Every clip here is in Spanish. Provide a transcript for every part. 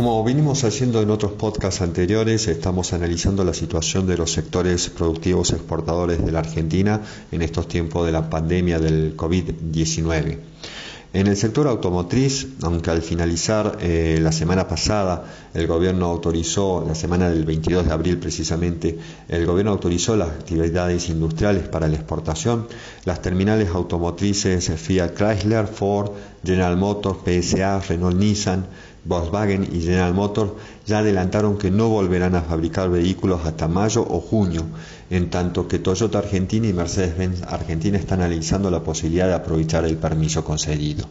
Como vinimos haciendo en otros podcasts anteriores, estamos analizando la situación de los sectores productivos exportadores de la Argentina en estos tiempos de la pandemia del COVID-19. En el sector automotriz, aunque al finalizar eh, la semana pasada el gobierno autorizó, la semana del 22 de abril precisamente, el gobierno autorizó las actividades industriales para la exportación, las terminales automotrices Fiat Chrysler, Ford, General Motors, PSA, Renault Nissan, Volkswagen y General Motors ya adelantaron que no volverán a fabricar vehículos hasta mayo o junio, en tanto que Toyota Argentina y Mercedes-Benz Argentina están analizando la posibilidad de aprovechar el permiso concedido.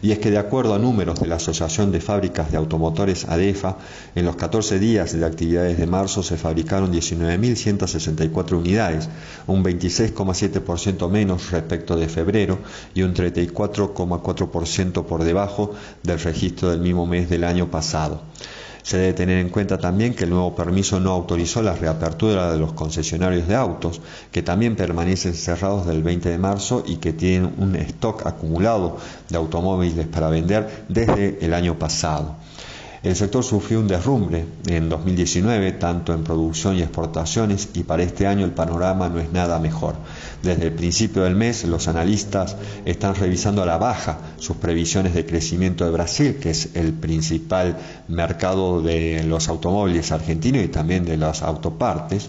Y es que de acuerdo a números de la Asociación de Fábricas de Automotores ADEFA, en los 14 días de actividades de marzo se fabricaron 19.164 unidades, un 26,7% menos respecto de febrero y un 34,4% por debajo del registro del mismo mes del año pasado. Se debe tener en cuenta también que el nuevo permiso no autorizó la reapertura de los concesionarios de autos, que también permanecen cerrados del 20 de marzo y que tienen un stock acumulado de automóviles para vender desde el año pasado. El sector sufrió un derrumbe en 2019, tanto en producción y exportaciones, y para este año el panorama no es nada mejor. Desde el principio del mes, los analistas están revisando a la baja sus previsiones de crecimiento de Brasil, que es el principal mercado de los automóviles argentinos y también de las autopartes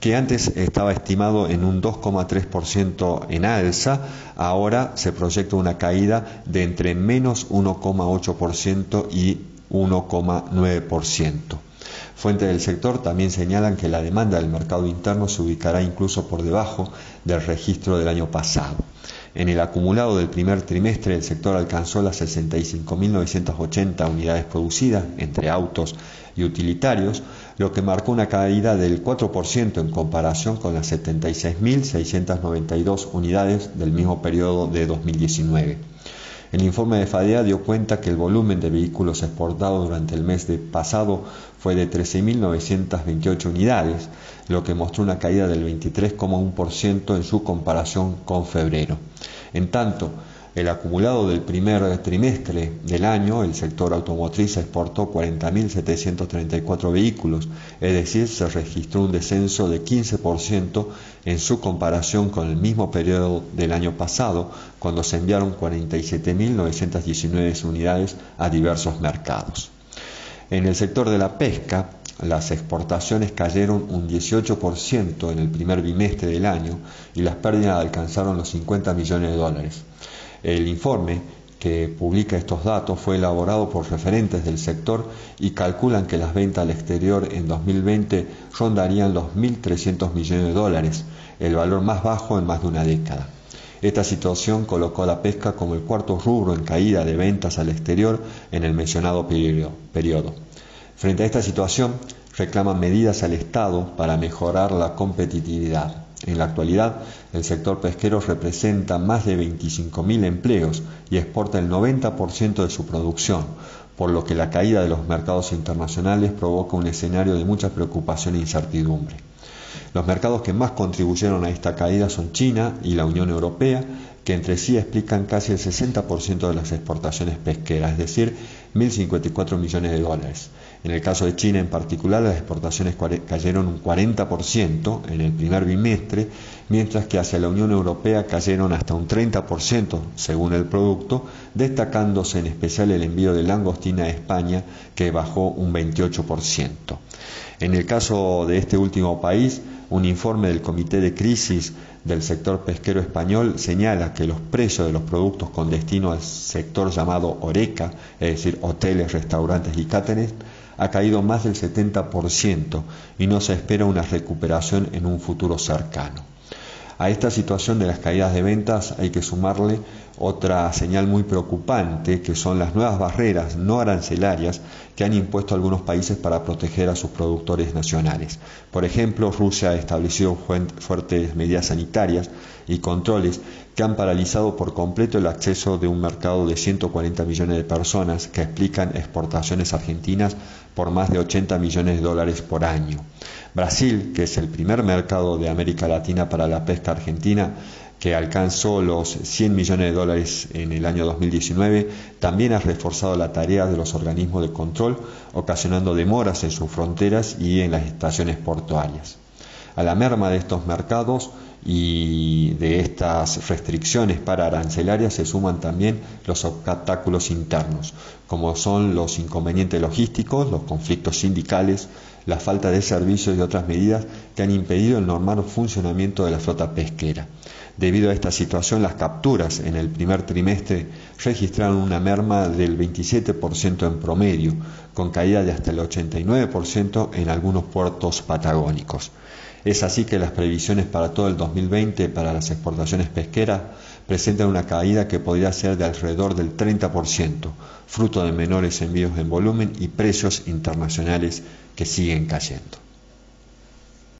que antes estaba estimado en un 2,3% en alza, ahora se proyecta una caída de entre menos 1,8% y 1,9%. Fuentes del sector también señalan que la demanda del mercado interno se ubicará incluso por debajo del registro del año pasado. En el acumulado del primer trimestre el sector alcanzó las 65.980 unidades producidas entre autos y utilitarios, lo que marcó una caída del 4% en comparación con las 76.692 unidades del mismo periodo de 2019. El informe de FADEA dio cuenta que el volumen de vehículos exportados durante el mes de pasado fue de 13.928 unidades, lo que mostró una caída del 23,1% en su comparación con febrero. En tanto, el acumulado del primer trimestre del año, el sector automotriz exportó 40.734 vehículos, es decir, se registró un descenso de 15% en su comparación con el mismo periodo del año pasado, cuando se enviaron 47.919 unidades a diversos mercados. En el sector de la pesca, las exportaciones cayeron un 18% en el primer bimestre del año y las pérdidas alcanzaron los 50 millones de dólares. El informe que publica estos datos fue elaborado por referentes del sector y calculan que las ventas al exterior en 2020 rondarían los 1.300 millones de dólares, el valor más bajo en más de una década. Esta situación colocó a la pesca como el cuarto rubro en caída de ventas al exterior en el mencionado periodo. Frente a esta situación, reclaman medidas al Estado para mejorar la competitividad. En la actualidad, el sector pesquero representa más de 25.000 empleos y exporta el 90% de su producción, por lo que la caída de los mercados internacionales provoca un escenario de mucha preocupación e incertidumbre. Los mercados que más contribuyeron a esta caída son China y la Unión Europea, que entre sí explican casi el 60% de las exportaciones pesqueras, es decir, 1.054 millones de dólares. En el caso de China en particular, las exportaciones cayeron un 40% en el primer bimestre, mientras que hacia la Unión Europea cayeron hasta un 30% según el producto, destacándose en especial el envío de langostina a España, que bajó un 28%. En el caso de este último país, un informe del Comité de Crisis del sector pesquero español señala que los precios de los productos con destino al sector llamado Oreca, es decir, hoteles, restaurantes y cáteres, ha caído más del 70% y no se espera una recuperación en un futuro cercano. A esta situación de las caídas de ventas hay que sumarle otra señal muy preocupante, que son las nuevas barreras no arancelarias que han impuesto algunos países para proteger a sus productores nacionales. Por ejemplo, Rusia ha establecido fuertes medidas sanitarias y controles que han paralizado por completo el acceso de un mercado de 140 millones de personas que explican exportaciones argentinas por más de 80 millones de dólares por año. Brasil, que es el primer mercado de América Latina para la pesca argentina, que alcanzó los 100 millones de dólares en el año 2019, también ha reforzado la tarea de los organismos de control, ocasionando demoras en sus fronteras y en las estaciones portuarias. A la merma de estos mercados y de estas restricciones para arancelarias se suman también los obstáculos internos, como son los inconvenientes logísticos, los conflictos sindicales, la falta de servicios y otras medidas que han impedido el normal funcionamiento de la flota pesquera. Debido a esta situación, las capturas en el primer trimestre registraron una merma del 27% en promedio, con caída de hasta el 89% en algunos puertos patagónicos. Es así que las previsiones para todo el 2020 para las exportaciones pesqueras presentan una caída que podría ser de alrededor del 30%, fruto de menores envíos en volumen y precios internacionales que siguen cayendo.